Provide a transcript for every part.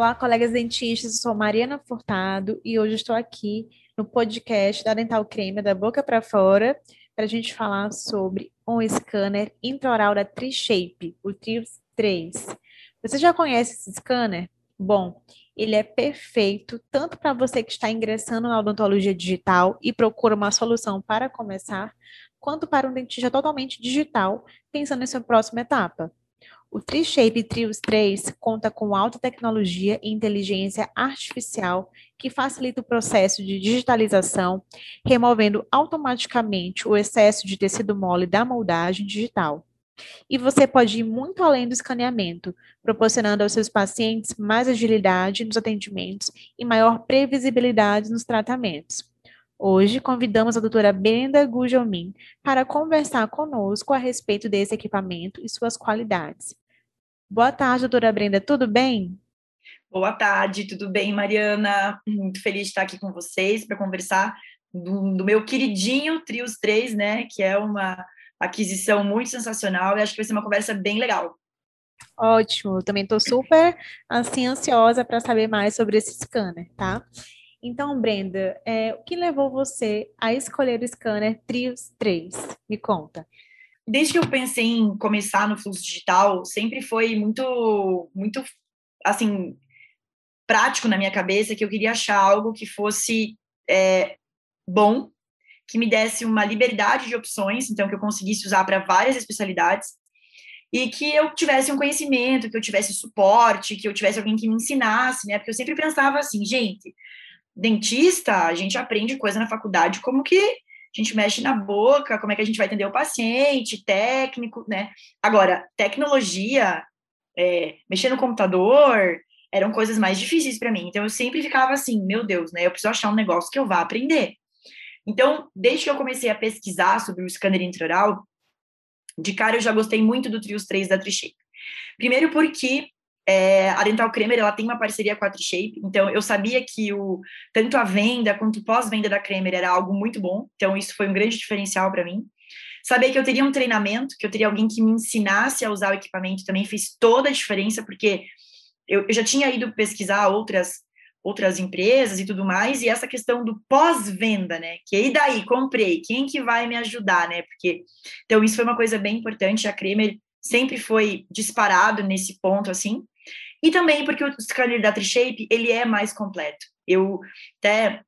Olá, colegas dentistas, eu sou Mariana Furtado e hoje estou aqui no podcast da Dental Creme da Boca para Fora para a gente falar sobre um scanner intraoral da TriShape, o Trios 3. Você já conhece esse scanner? Bom, ele é perfeito tanto para você que está ingressando na odontologia digital e procura uma solução para começar, quanto para um dentista totalmente digital, pensando em sua próxima etapa. O TriShape Trios 3 conta com alta tecnologia e inteligência artificial que facilita o processo de digitalização, removendo automaticamente o excesso de tecido mole da moldagem digital. E você pode ir muito além do escaneamento, proporcionando aos seus pacientes mais agilidade nos atendimentos e maior previsibilidade nos tratamentos. Hoje, convidamos a doutora Brenda Gugelmin para conversar conosco a respeito desse equipamento e suas qualidades. Boa tarde, doutora Brenda, tudo bem? Boa tarde, tudo bem, Mariana? Muito feliz de estar aqui com vocês para conversar do, do, meu queridinho Trios 3, né? Que é uma aquisição muito sensacional e acho que vai ser uma conversa bem legal. Ótimo, também estou super assim ansiosa para saber mais sobre esse scanner, tá? Então, Brenda, é, o que levou você a escolher o scanner Trios 3? Me conta. Desde que eu pensei em começar no fluxo digital, sempre foi muito, muito, assim, prático na minha cabeça que eu queria achar algo que fosse é, bom, que me desse uma liberdade de opções, então que eu conseguisse usar para várias especialidades e que eu tivesse um conhecimento, que eu tivesse suporte, que eu tivesse alguém que me ensinasse, né? Porque eu sempre pensava assim, gente, dentista, a gente aprende coisa na faculdade, como que a gente mexe na boca, como é que a gente vai atender o paciente, técnico, né? Agora, tecnologia, é, mexer no computador, eram coisas mais difíceis para mim. Então, eu sempre ficava assim, meu Deus, né? Eu preciso achar um negócio que eu vá aprender. Então, desde que eu comecei a pesquisar sobre o scanner intraoral, de cara eu já gostei muito do Trios 3 da Trishape. Primeiro porque é, a Dental Cremer ela tem uma parceria com a Trishape, então eu sabia que o tanto a venda quanto pós-venda da Cremer era algo muito bom, então isso foi um grande diferencial para mim. Saber que eu teria um treinamento, que eu teria alguém que me ensinasse a usar o equipamento também fez toda a diferença, porque eu, eu já tinha ido pesquisar outras outras empresas e tudo mais, e essa questão do pós-venda, né? Que e daí, comprei, quem que vai me ajudar, né? Porque então isso foi uma coisa bem importante, a Cremer sempre foi disparado nesse ponto assim. E também porque o scanner da Trishape, ele é mais completo. Eu até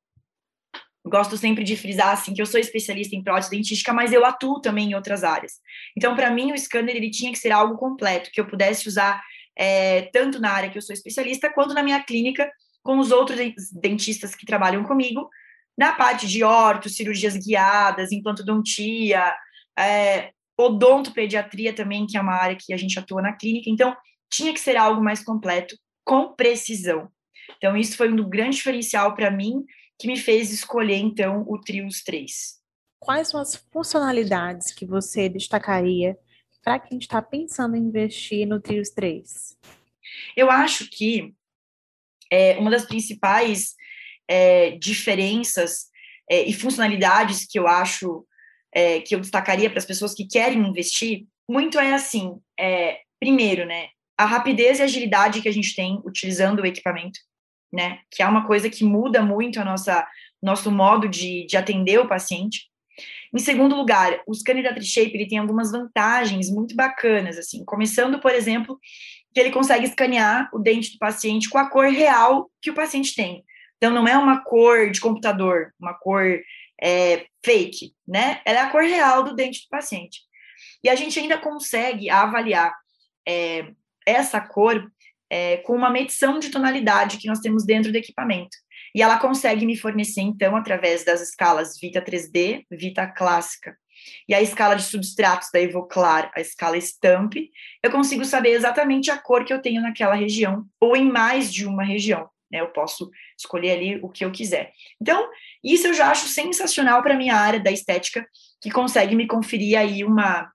gosto sempre de frisar assim que eu sou especialista em prótese dentística, mas eu atuo também em outras áreas. Então, para mim, o scanner ele tinha que ser algo completo, que eu pudesse usar é, tanto na área que eu sou especialista, quanto na minha clínica, com os outros dentistas que trabalham comigo, na parte de orto, cirurgias guiadas, implantodontia, é, odontopediatria também, que é uma área que a gente atua na clínica. Então, tinha que ser algo mais completo, com precisão. Então, isso foi um grande diferencial para mim, que me fez escolher, então, o Trios 3. Quais são as funcionalidades que você destacaria para quem está pensando em investir no Trios 3? Eu acho que é, uma das principais é, diferenças é, e funcionalidades que eu acho é, que eu destacaria para as pessoas que querem investir, muito é assim, é, primeiro, né, a rapidez e agilidade que a gente tem utilizando o equipamento, né? Que é uma coisa que muda muito a nossa nosso modo de, de atender o paciente. Em segundo lugar, o scanner da Trishape ele tem algumas vantagens muito bacanas, assim, começando, por exemplo, que ele consegue escanear o dente do paciente com a cor real que o paciente tem. Então, não é uma cor de computador, uma cor é, fake, né? Ela é a cor real do dente do paciente. E a gente ainda consegue avaliar é, essa cor é, com uma medição de tonalidade que nós temos dentro do equipamento. E ela consegue me fornecer, então, através das escalas Vita 3D, Vita Clássica, e a escala de substratos da Evoclar, a escala Stamp, eu consigo saber exatamente a cor que eu tenho naquela região, ou em mais de uma região. Né? Eu posso escolher ali o que eu quiser. Então, isso eu já acho sensacional para minha área da estética, que consegue me conferir aí uma,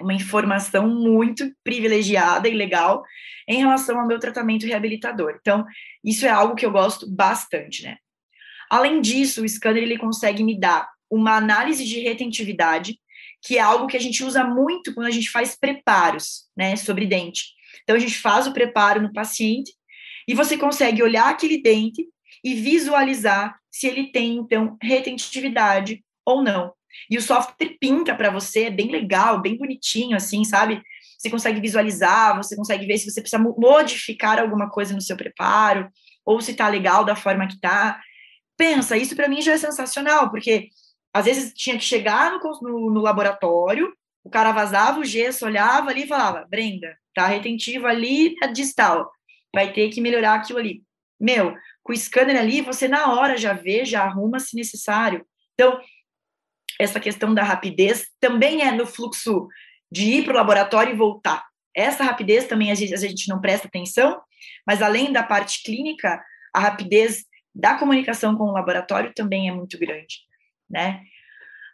uma informação muito privilegiada e legal em relação ao meu tratamento reabilitador. Então, isso é algo que eu gosto bastante, né? Além disso, o scanner ele consegue me dar uma análise de retentividade, que é algo que a gente usa muito quando a gente faz preparos, né, sobre dente. Então, a gente faz o preparo no paciente e você consegue olhar aquele dente e visualizar se ele tem, então, retentividade ou não. E o software pinta para você, é bem legal, bem bonitinho, assim, sabe? Você consegue visualizar, você consegue ver se você precisa modificar alguma coisa no seu preparo, ou se tá legal da forma que tá. Pensa, isso para mim já é sensacional, porque às vezes tinha que chegar no, no, no, laboratório, o cara vazava o gesso, olhava ali e falava, Brenda, tá retentivo ali a distal, vai ter que melhorar aquilo ali. Meu, com o scanner ali, você na hora já vê, já arruma se necessário. Então, essa questão da rapidez também é no fluxo de ir para o laboratório e voltar. Essa rapidez também a gente, a gente não presta atenção, mas além da parte clínica, a rapidez da comunicação com o laboratório também é muito grande, né?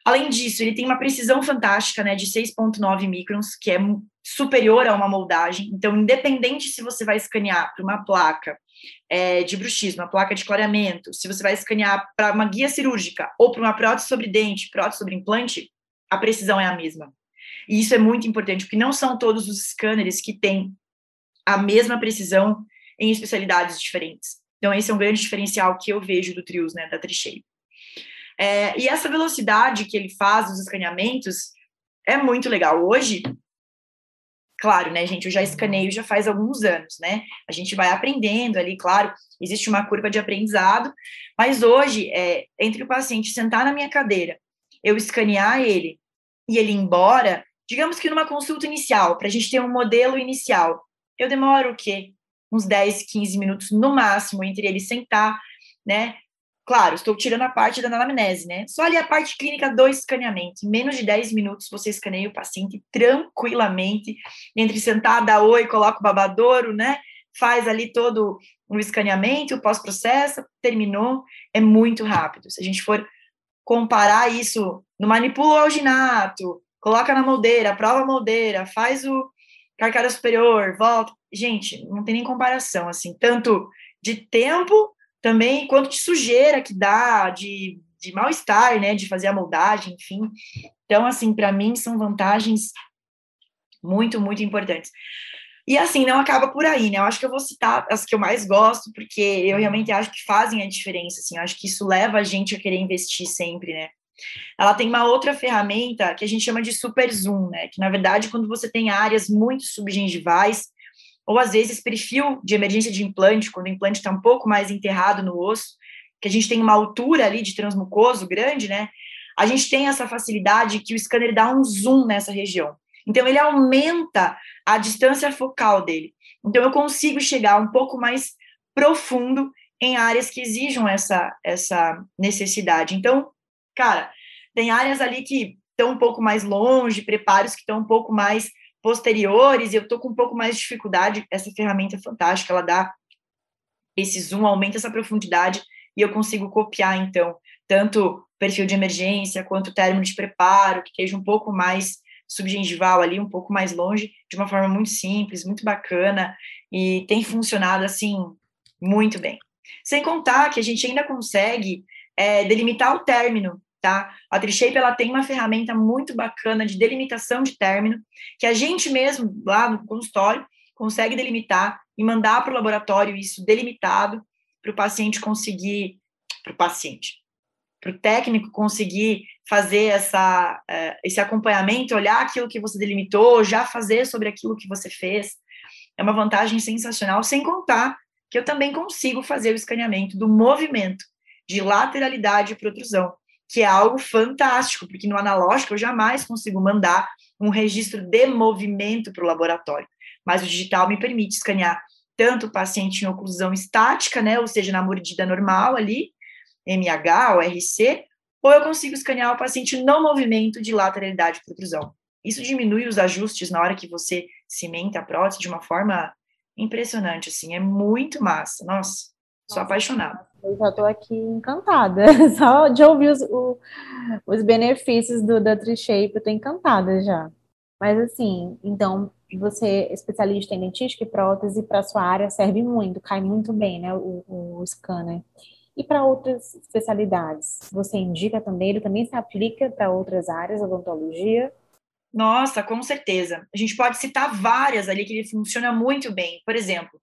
Além disso, ele tem uma precisão fantástica, né, de 6.9 microns, que é superior a uma moldagem. Então, independente se você vai escanear para uma placa é, de bruxismo, uma placa de clareamento, se você vai escanear para uma guia cirúrgica ou para uma prótese sobre dente, prótese sobre implante, a precisão é a mesma. E isso é muito importante, porque não são todos os scanners que têm a mesma precisão em especialidades diferentes. Então, esse é um grande diferencial que eu vejo do Trius, né, da Trichay. É, e essa velocidade que ele faz dos escaneamentos é muito legal. Hoje, claro, né, gente, eu já escaneio já faz alguns anos, né? A gente vai aprendendo ali, claro, existe uma curva de aprendizado, mas hoje, é, entre o paciente sentar na minha cadeira, eu escanear ele e ele ir embora, digamos que numa consulta inicial, para a gente ter um modelo inicial, eu demoro o quê? Uns 10, 15 minutos no máximo entre ele sentar, né? Claro, estou tirando a parte da anamnese, né? Só ali a parte clínica do escaneamento. Em menos de 10 minutos você escaneia o paciente tranquilamente, entre sentar, oi, coloca o babadouro, né? Faz ali todo o escaneamento, o pós-processo, terminou, é muito rápido. Se a gente for comparar isso no manipula o alginato, coloca na moldeira, prova a moldeira, faz o carcada superior, volta. Gente, não tem nem comparação, assim, tanto de tempo também quanto de sujeira que dá, de, de mal-estar, né, de fazer a moldagem, enfim. Então, assim, para mim são vantagens muito, muito importantes. E assim, não acaba por aí, né? Eu acho que eu vou citar as que eu mais gosto, porque eu realmente acho que fazem a diferença, assim. Eu acho que isso leva a gente a querer investir sempre, né? Ela tem uma outra ferramenta que a gente chama de super zoom, né? Que na verdade, quando você tem áreas muito subgengivais, ou às vezes perfil de emergência de implante, quando o implante está um pouco mais enterrado no osso, que a gente tem uma altura ali de transmucoso grande, né? A gente tem essa facilidade que o scanner dá um zoom nessa região. Então, ele aumenta a distância focal dele. Então, eu consigo chegar um pouco mais profundo em áreas que exijam essa, essa necessidade. Então, cara, tem áreas ali que estão um pouco mais longe, preparos que estão um pouco mais posteriores, e eu estou com um pouco mais de dificuldade. Essa ferramenta é fantástica, ela dá esse zoom, aumenta essa profundidade, e eu consigo copiar, então, tanto perfil de emergência quanto término de preparo, que esteja um pouco mais subgengival ali, um pouco mais longe, de uma forma muito simples, muito bacana, e tem funcionado, assim, muito bem. Sem contar que a gente ainda consegue é, delimitar o término tá? A Trishape, ela tem uma ferramenta muito bacana de delimitação de término, que a gente mesmo, lá no consultório, consegue delimitar e mandar para o laboratório isso delimitado para o paciente conseguir, para o paciente, para o técnico conseguir fazer essa, uh, esse acompanhamento, olhar aquilo que você delimitou, já fazer sobre aquilo que você fez. É uma vantagem sensacional, sem contar que eu também consigo fazer o escaneamento do movimento de lateralidade e protrusão que é algo fantástico, porque no analógico eu jamais consigo mandar um registro de movimento para o laboratório, mas o digital me permite escanear tanto o paciente em oclusão estática, né, ou seja, na mordida normal ali, MH ou RC, ou eu consigo escanear o paciente no movimento de lateralidade e protrusão. Isso diminui os ajustes na hora que você cimenta a prótese de uma forma impressionante, assim, é muito massa. Nossa, sou apaixonada. Eu já estou aqui encantada. Só de ouvir os, o, os benefícios do, da Trishape, eu estou encantada já. Mas assim, então, você especialista em dentística e prótese, para sua área serve muito, cai muito bem, né, o, o scanner. E para outras especialidades, você indica também, ele também se aplica para outras áreas, odontologia? Nossa, com certeza. A gente pode citar várias ali que ele funciona muito bem. Por exemplo,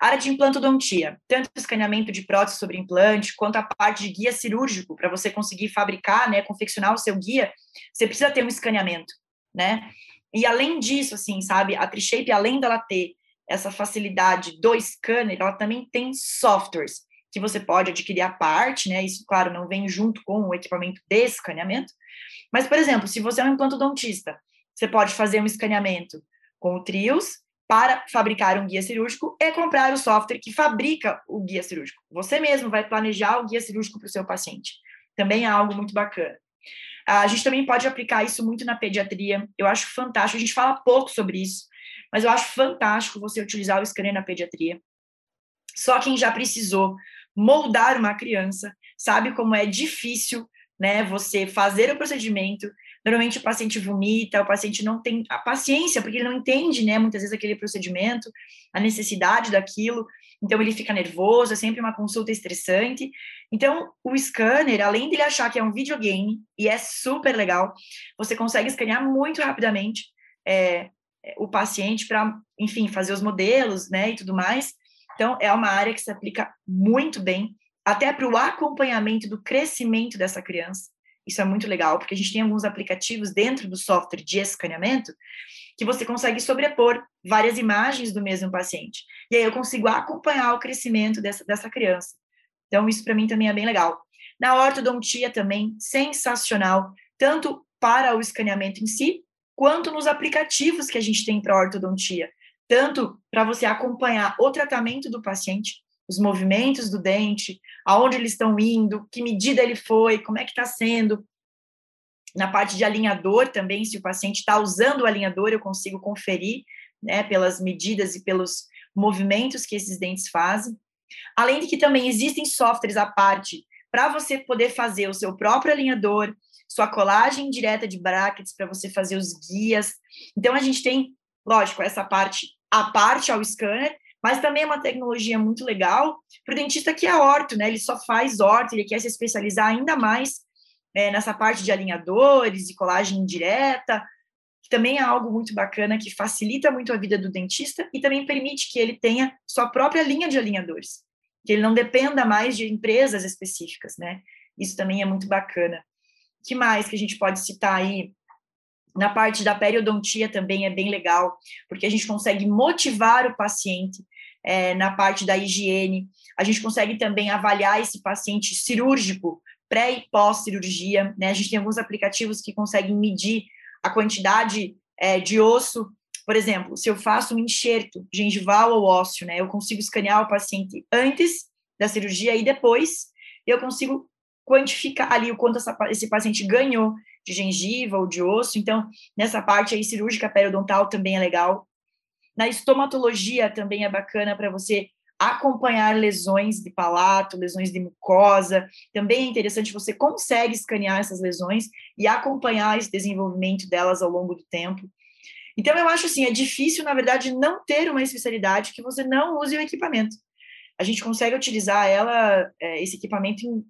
Área de implantodontia, tanto escaneamento de prótese sobre implante, quanto a parte de guia cirúrgico, para você conseguir fabricar, né, confeccionar o seu guia, você precisa ter um escaneamento, né? E além disso, assim, sabe, a Trishape, além dela ter essa facilidade do scanner, ela também tem softwares que você pode adquirir à parte, né? Isso, claro, não vem junto com o equipamento de escaneamento. Mas, por exemplo, se você é um implantodontista, você pode fazer um escaneamento com o Trios para fabricar um guia cirúrgico e comprar o software que fabrica o guia cirúrgico. Você mesmo vai planejar o guia cirúrgico para o seu paciente. Também é algo muito bacana. A gente também pode aplicar isso muito na pediatria. Eu acho fantástico. A gente fala pouco sobre isso, mas eu acho fantástico você utilizar o scanner na pediatria. Só quem já precisou moldar uma criança sabe como é difícil, né, você fazer o procedimento. Normalmente o paciente vomita, o paciente não tem a paciência, porque ele não entende, né, muitas vezes aquele procedimento, a necessidade daquilo, então ele fica nervoso, é sempre uma consulta estressante. Então, o scanner, além de ele achar que é um videogame, e é super legal, você consegue escanear muito rapidamente é, o paciente para, enfim, fazer os modelos, né, e tudo mais. Então, é uma área que se aplica muito bem, até para o acompanhamento do crescimento dessa criança. Isso é muito legal, porque a gente tem alguns aplicativos dentro do software de escaneamento que você consegue sobrepor várias imagens do mesmo paciente. E aí eu consigo acompanhar o crescimento dessa, dessa criança. Então, isso para mim também é bem legal. Na ortodontia também, sensacional, tanto para o escaneamento em si, quanto nos aplicativos que a gente tem para ortodontia tanto para você acompanhar o tratamento do paciente, os movimentos do dente, aonde eles estão indo, que medida ele foi, como é que está sendo. Na parte de alinhador também, se o paciente está usando o alinhador, eu consigo conferir, né, pelas medidas e pelos movimentos que esses dentes fazem. Além de que também existem softwares à parte para você poder fazer o seu próprio alinhador, sua colagem direta de brackets para você fazer os guias. Então a gente tem, lógico, essa parte a parte ao scanner, mas também é uma tecnologia muito legal para o dentista que é orto, né? Ele só faz orto, ele quer se especializar ainda mais é, nessa parte de alinhadores e colagem indireta, que também é algo muito bacana, que facilita muito a vida do dentista e também permite que ele tenha sua própria linha de alinhadores, que ele não dependa mais de empresas específicas, né? Isso também é muito bacana. que mais que a gente pode citar aí? Na parte da periodontia também é bem legal, porque a gente consegue motivar o paciente é, na parte da higiene, a gente consegue também avaliar esse paciente cirúrgico, pré e pós-cirurgia, né? A gente tem alguns aplicativos que conseguem medir a quantidade é, de osso. Por exemplo, se eu faço um enxerto gengival ou ósseo, né? Eu consigo escanear o paciente antes da cirurgia e depois eu consigo quantificar ali o quanto essa, esse paciente ganhou de gengiva ou de osso. Então, nessa parte aí cirúrgica periodontal também é legal. Na estomatologia também é bacana para você acompanhar lesões de palato, lesões de mucosa. Também é interessante, você consegue escanear essas lesões e acompanhar esse desenvolvimento delas ao longo do tempo. Então, eu acho assim, é difícil, na verdade, não ter uma especialidade que você não use o equipamento. A gente consegue utilizar ela, é, esse equipamento em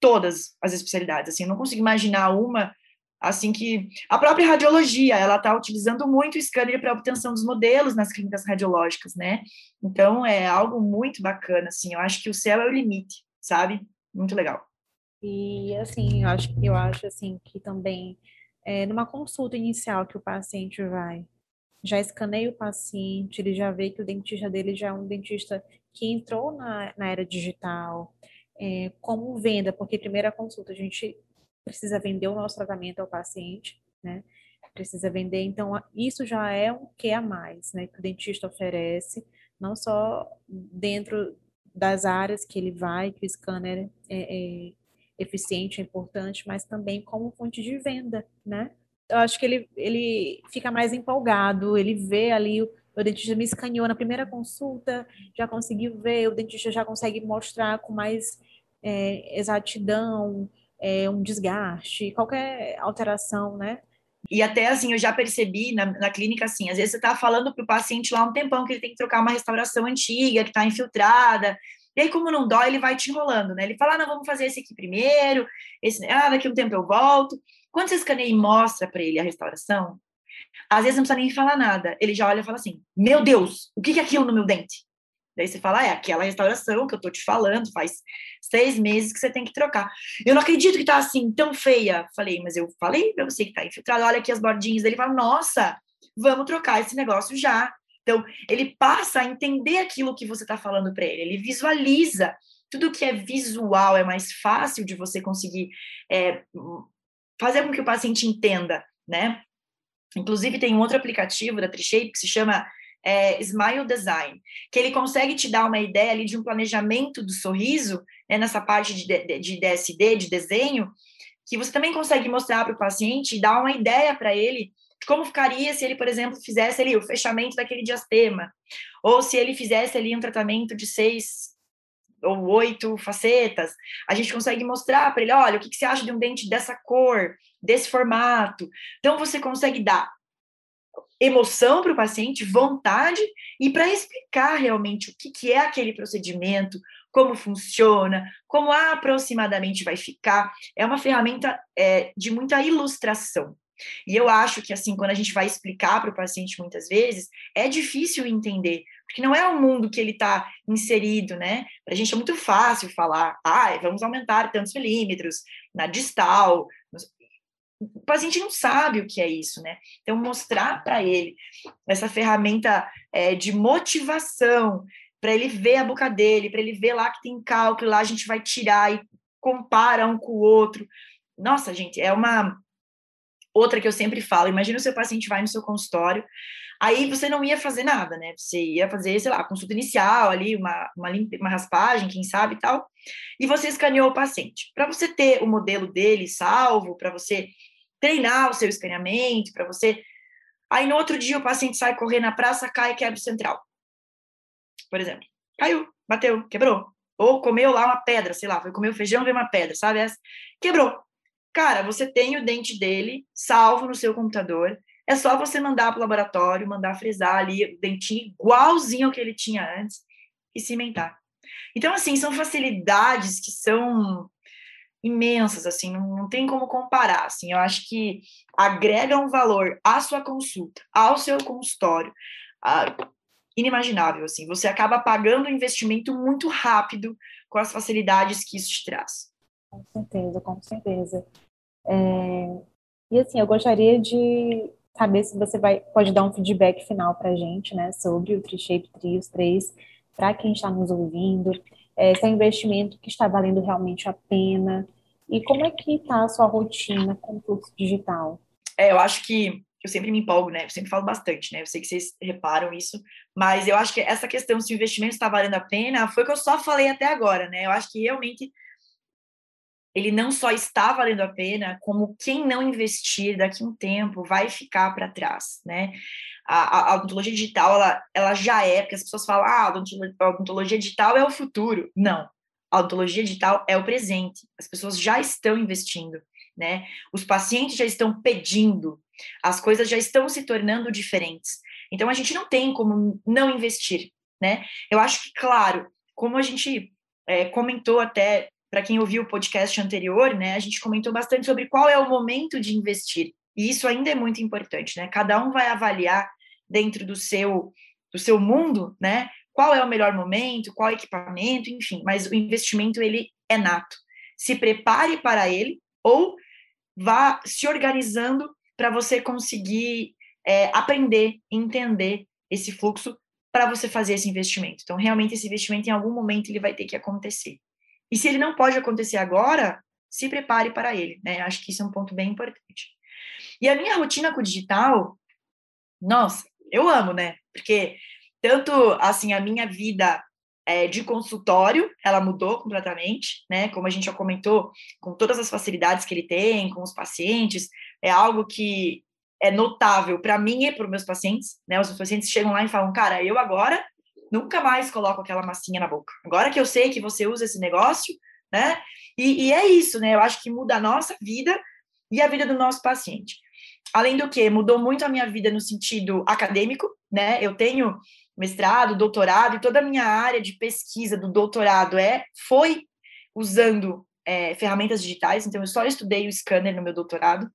todas as especialidades. Assim, eu não consigo imaginar uma assim que a própria radiologia ela está utilizando muito o scanner para obtenção dos modelos nas clínicas radiológicas, né? Então é algo muito bacana, assim. Eu acho que o céu é o limite, sabe? Muito legal. E assim, eu acho, eu acho assim que também é, numa consulta inicial que o paciente vai, já escaneia o paciente, ele já vê que o dentista dele já é um dentista que entrou na, na era digital, é, como venda, porque primeira consulta a gente precisa vender o nosso tratamento ao paciente, né? Precisa vender, então isso já é um que a mais, né? Que o dentista oferece, não só dentro das áreas que ele vai, que o scanner é, é eficiente, é importante, mas também como fonte de venda, né? Eu acho que ele, ele fica mais empolgado, ele vê ali o, o dentista me escaneou na primeira consulta, já conseguiu ver, o dentista já consegue mostrar com mais é, exatidão, é, um desgaste, qualquer alteração, né? E até assim, eu já percebi na, na clínica assim, às vezes você está falando para o paciente lá um tempão que ele tem que trocar uma restauração antiga, que está infiltrada, e aí, como não dói, ele vai te enrolando, né? Ele fala, ah, não, vamos fazer esse aqui primeiro, esse, ah, daqui um tempo eu volto. Quando você escaneia e mostra para ele a restauração, às vezes não precisa nem falar nada. Ele já olha e fala assim: Meu Deus, o que é aquilo no meu dente? Daí você fala, ah, é aquela restauração que eu tô te falando, faz seis meses que você tem que trocar. Eu não acredito que tá assim, tão feia. Falei, mas eu falei pra você que tá infiltrado, olha aqui as bordinhas. Ele fala, nossa, vamos trocar esse negócio já. Então, ele passa a entender aquilo que você está falando para ele, ele visualiza. Tudo que é visual é mais fácil de você conseguir é, fazer com que o paciente entenda, né? Inclusive, tem um outro aplicativo da Trishape que se chama é, Smile Design, que ele consegue te dar uma ideia ali de um planejamento do sorriso, né, nessa parte de, de, de DSD, de desenho, que você também consegue mostrar para o paciente e dar uma ideia para ele de como ficaria se ele, por exemplo, fizesse ali o fechamento daquele diastema, ou se ele fizesse ali um tratamento de seis ou oito facetas, a gente consegue mostrar para ele, olha, o que, que você acha de um dente dessa cor, desse formato. Então, você consegue dar emoção para o paciente, vontade, e para explicar realmente o que, que é aquele procedimento, como funciona, como aproximadamente vai ficar. É uma ferramenta é, de muita ilustração. E eu acho que, assim, quando a gente vai explicar para o paciente muitas vezes, é difícil entender, porque não é o mundo que ele está inserido, né? Para a gente é muito fácil falar, ah, vamos aumentar tantos milímetros na distal. O paciente não sabe o que é isso, né? Então, mostrar para ele essa ferramenta é, de motivação, para ele ver a boca dele, para ele ver lá que tem cálculo, lá a gente vai tirar e compara um com o outro. Nossa, gente, é uma Outra que eu sempre falo, imagina o seu paciente vai no seu consultório, aí você não ia fazer nada, né? Você ia fazer, sei lá, consulta inicial ali, uma, uma, uma raspagem, quem sabe e tal, e você escaneou o paciente. Para você ter o modelo dele salvo, para você treinar o seu escaneamento, para você. Aí no outro dia o paciente sai correr na praça, cai e quebra o central. Por exemplo. Caiu, bateu, quebrou. Ou comeu lá uma pedra, sei lá, foi comer feijão, veio uma pedra, sabe? Essa? Quebrou. Cara, você tem o dente dele salvo no seu computador. É só você mandar para o laboratório, mandar frisar ali o dentinho igualzinho ao que ele tinha antes e cimentar. Então, assim, são facilidades que são imensas, assim, não, não tem como comparar, assim, eu acho que agrega um valor à sua consulta, ao seu consultório, inimaginável, assim, você acaba pagando um investimento muito rápido com as facilidades que isso te traz. Com certeza, com certeza. É, e assim, eu gostaria de saber se você vai, pode dar um feedback final para a gente, né, sobre o Trishape Trios 3, para quem está nos ouvindo, é, se é investimento que está valendo realmente a pena, e como é que está a sua rotina com o fluxo digital? É, eu acho que eu sempre me empolgo, né? Eu sempre falo bastante, né? Eu sei que vocês reparam isso, mas eu acho que essa questão se o investimento está valendo a pena foi o que eu só falei até agora, né? Eu acho que realmente ele não só está valendo a pena, como quem não investir daqui a um tempo vai ficar para trás, né? A, a, odontologia digital, ela, ela já é, porque as pessoas falam, ah, a odontologia digital é o futuro. Não, a odontologia digital é o presente. As pessoas já estão investindo, né? Os pacientes já estão pedindo, as coisas já estão se tornando diferentes. Então, a gente não tem como não investir, né? Eu acho que, claro, como a gente é, comentou até para quem ouviu o podcast anterior, né, a gente comentou bastante sobre qual é o momento de investir. E isso ainda é muito importante, né? Cada um vai avaliar dentro do seu do seu mundo, né? Qual é o melhor momento, qual equipamento, enfim, mas o investimento ele é nato. Se prepare para ele ou vá se organizando para você conseguir é, aprender, entender esse fluxo para você fazer esse investimento. Então, realmente, esse investimento em algum momento ele vai ter que acontecer. E se ele não pode acontecer agora, se prepare para ele, né? Acho que isso é um ponto bem importante. E a minha rotina com o digital, nossa, eu amo, né? Porque tanto assim a minha vida é, de consultório, ela mudou completamente, né? Como a gente já comentou, com todas as facilidades que ele tem, com os pacientes, é algo que é notável para mim e para os meus pacientes, né? Os pacientes chegam lá e falam, cara, eu agora nunca mais coloco aquela massinha na boca. Agora que eu sei que você usa esse negócio, né? E, e, é isso, né? Eu acho que muda a nossa vida e a vida do nosso paciente. Além do que, mudou muito a minha vida no sentido acadêmico, né? Eu tenho mestrado, doutorado, e toda a minha área de pesquisa do doutorado é foi usando é, ferramentas digitais, então eu só estudei o scanner no meu doutorado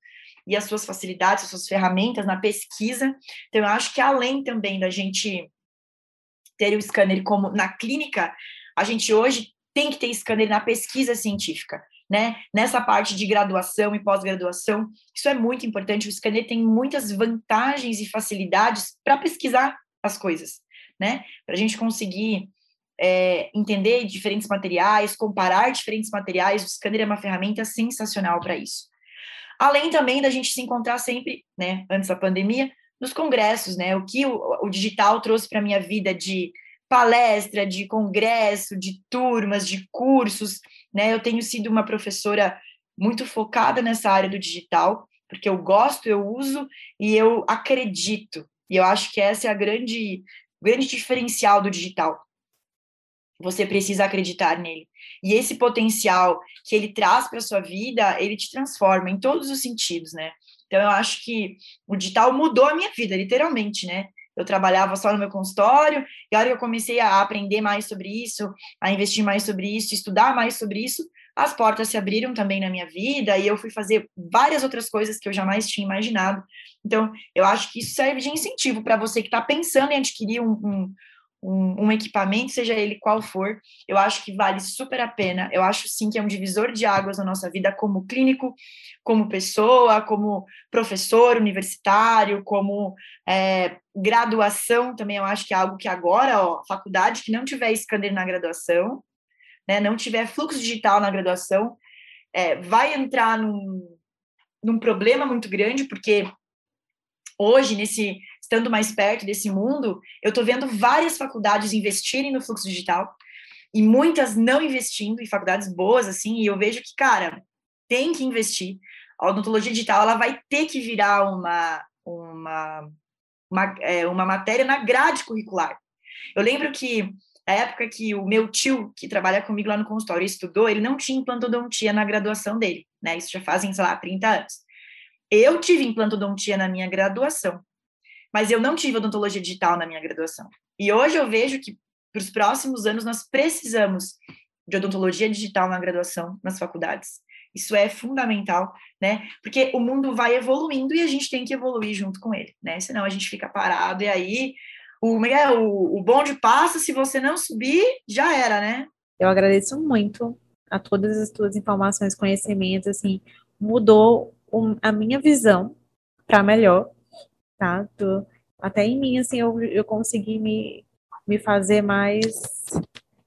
e as suas facilidades, as suas ferramentas na pesquisa. Então, eu acho que além também da gente ter o scanner como na clínica, a gente hoje tem que ter scanner na pesquisa científica, né? Nessa parte de graduação e pós-graduação, isso é muito importante. O scanner tem muitas vantagens e facilidades para pesquisar as coisas, né? Para a gente conseguir é, entender diferentes materiais, comparar diferentes materiais, o scanner é uma ferramenta sensacional para isso. Além também da gente se encontrar sempre, né, antes da pandemia, nos congressos, né? O que o, o digital trouxe para minha vida de palestra, de congresso, de turmas, de cursos, né? Eu tenho sido uma professora muito focada nessa área do digital, porque eu gosto, eu uso e eu acredito. E eu acho que essa é a grande grande diferencial do digital. Você precisa acreditar nele. E esse potencial que ele traz para sua vida, ele te transforma em todos os sentidos, né? Então eu acho que o digital mudou a minha vida, literalmente, né? Eu trabalhava só no meu consultório, e a hora que eu comecei a aprender mais sobre isso, a investir mais sobre isso, estudar mais sobre isso, as portas se abriram também na minha vida e eu fui fazer várias outras coisas que eu jamais tinha imaginado. Então, eu acho que isso serve de incentivo para você que está pensando em adquirir um, um, um, um, equipamento, seja ele qual for, eu acho que vale super a pena. Eu acho sim que é um divisor de águas na nossa vida como clínico, como pessoa, como professor universitário, como é, graduação também. Eu acho que é algo que agora, ó, faculdade que não tiver scanner na graduação, né, não tiver fluxo digital na graduação, é, vai entrar num, num problema muito grande, porque hoje, nesse estando mais perto desse mundo, eu estou vendo várias faculdades investirem no fluxo digital e muitas não investindo, em faculdades boas, assim, e eu vejo que, cara, tem que investir. A odontologia digital, ela vai ter que virar uma, uma, uma, é, uma matéria na grade curricular. Eu lembro que na época que o meu tio, que trabalha comigo lá no consultório, estudou, ele não tinha implantodontia na graduação dele, né? Isso já fazem, sei lá, 30 anos. Eu tive implantodontia na minha graduação mas eu não tive odontologia digital na minha graduação. E hoje eu vejo que para os próximos anos nós precisamos de odontologia digital na graduação, nas faculdades. Isso é fundamental, né? Porque o mundo vai evoluindo e a gente tem que evoluir junto com ele, né? Senão a gente fica parado e aí o, é, o, o bonde passa, se você não subir, já era, né? Eu agradeço muito a todas as tuas informações, conhecimentos, assim, mudou a minha visão para melhor tá? Até em mim, assim, eu, eu consegui me, me fazer mais.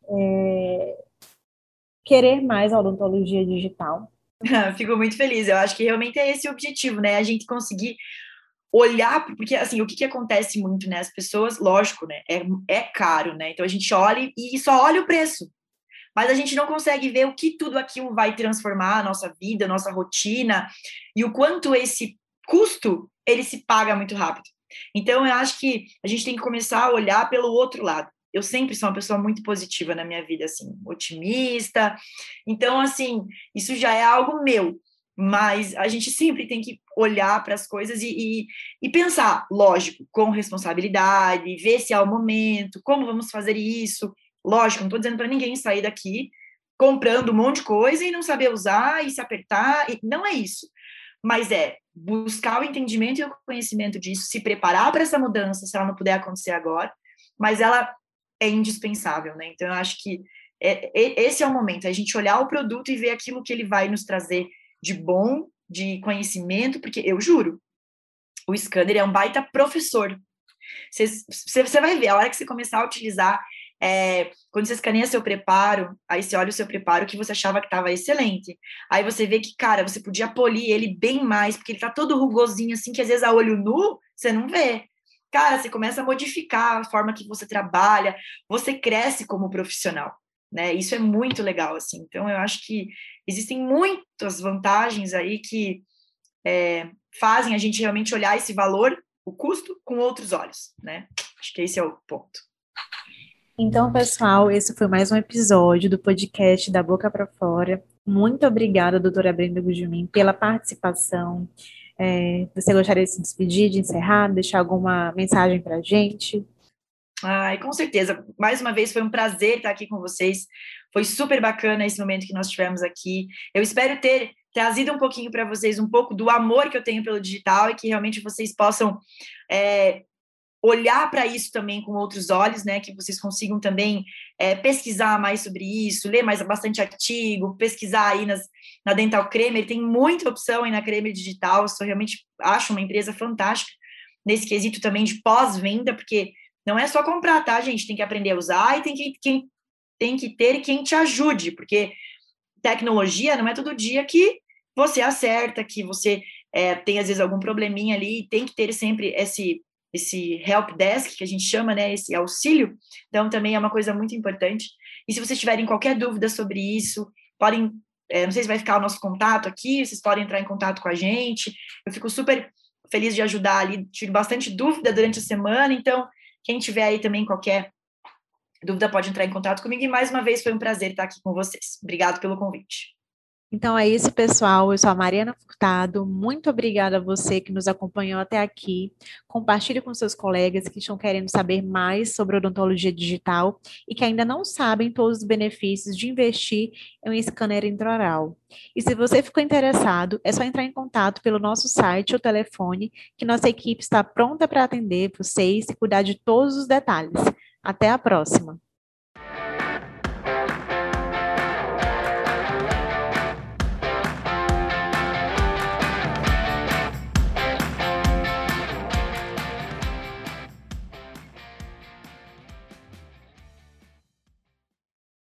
É, querer mais a odontologia digital. Fico muito feliz. Eu acho que realmente é esse o objetivo, né? A gente conseguir olhar, porque assim, o que, que acontece muito, né? As pessoas, lógico, né? É, é caro, né? Então a gente olha e só olha o preço. Mas a gente não consegue ver o que tudo aquilo vai transformar a nossa vida, a nossa rotina, e o quanto esse custo ele se paga muito rápido. Então, eu acho que a gente tem que começar a olhar pelo outro lado. Eu sempre sou uma pessoa muito positiva na minha vida, assim, otimista. Então, assim, isso já é algo meu. Mas a gente sempre tem que olhar para as coisas e, e, e, pensar, lógico, com responsabilidade, ver se é o momento, como vamos fazer isso. Lógico, não estou dizendo para ninguém sair daqui comprando um monte de coisa e não saber usar e se apertar. E não é isso. Mas é buscar o entendimento e o conhecimento disso, se preparar para essa mudança, se ela não puder acontecer agora, mas ela é indispensável, né? Então, eu acho que é, é, esse é o momento, a gente olhar o produto e ver aquilo que ele vai nos trazer de bom, de conhecimento, porque eu juro, o scanner é um baita professor. Você vai ver, a hora que você começar a utilizar, é, quando você escaneia seu preparo, aí você olha o seu preparo que você achava que estava excelente. Aí você vê que, cara, você podia polir ele bem mais, porque ele tá todo rugosinho assim, que às vezes a olho nu você não vê. Cara, você começa a modificar a forma que você trabalha, você cresce como profissional, né? Isso é muito legal, assim. Então, eu acho que existem muitas vantagens aí que é, fazem a gente realmente olhar esse valor, o custo, com outros olhos, né? Acho que esse é o ponto. Então, pessoal, esse foi mais um episódio do podcast da Boca para Fora. Muito obrigada, doutora Brenda Gudimin, pela participação. É, você gostaria de se despedir, de encerrar, deixar alguma mensagem para a gente? Ai, com certeza. Mais uma vez foi um prazer estar aqui com vocês. Foi super bacana esse momento que nós tivemos aqui. Eu espero ter trazido um pouquinho para vocês um pouco do amor que eu tenho pelo digital e que realmente vocês possam é, olhar para isso também com outros olhos, né? Que vocês consigam também é, pesquisar mais sobre isso, ler mais bastante artigo, pesquisar aí nas, na Dental Cremer, tem muita opção aí na Cremer Digital, eu realmente acho uma empresa fantástica nesse quesito também de pós-venda, porque não é só comprar, tá, gente? Tem que aprender a usar e tem que, quem, tem que ter quem te ajude, porque tecnologia não é todo dia que você acerta, que você é, tem às vezes algum probleminha ali, tem que ter sempre esse esse help desk que a gente chama, né, esse auxílio. Então também é uma coisa muito importante. E se vocês tiverem qualquer dúvida sobre isso, podem, é, não sei se vai ficar o nosso contato aqui, vocês podem entrar em contato com a gente. Eu fico super feliz de ajudar ali, tive bastante dúvida durante a semana, então quem tiver aí também qualquer dúvida pode entrar em contato comigo. E mais uma vez foi um prazer estar aqui com vocês. Obrigado pelo convite. Então é isso, pessoal. Eu sou a Mariana Furtado. Muito obrigada a você que nos acompanhou até aqui. Compartilhe com seus colegas que estão querendo saber mais sobre odontologia digital e que ainda não sabem todos os benefícios de investir em um scanner intraoral. E se você ficou interessado, é só entrar em contato pelo nosso site ou telefone, que nossa equipe está pronta para atender vocês e cuidar de todos os detalhes. Até a próxima!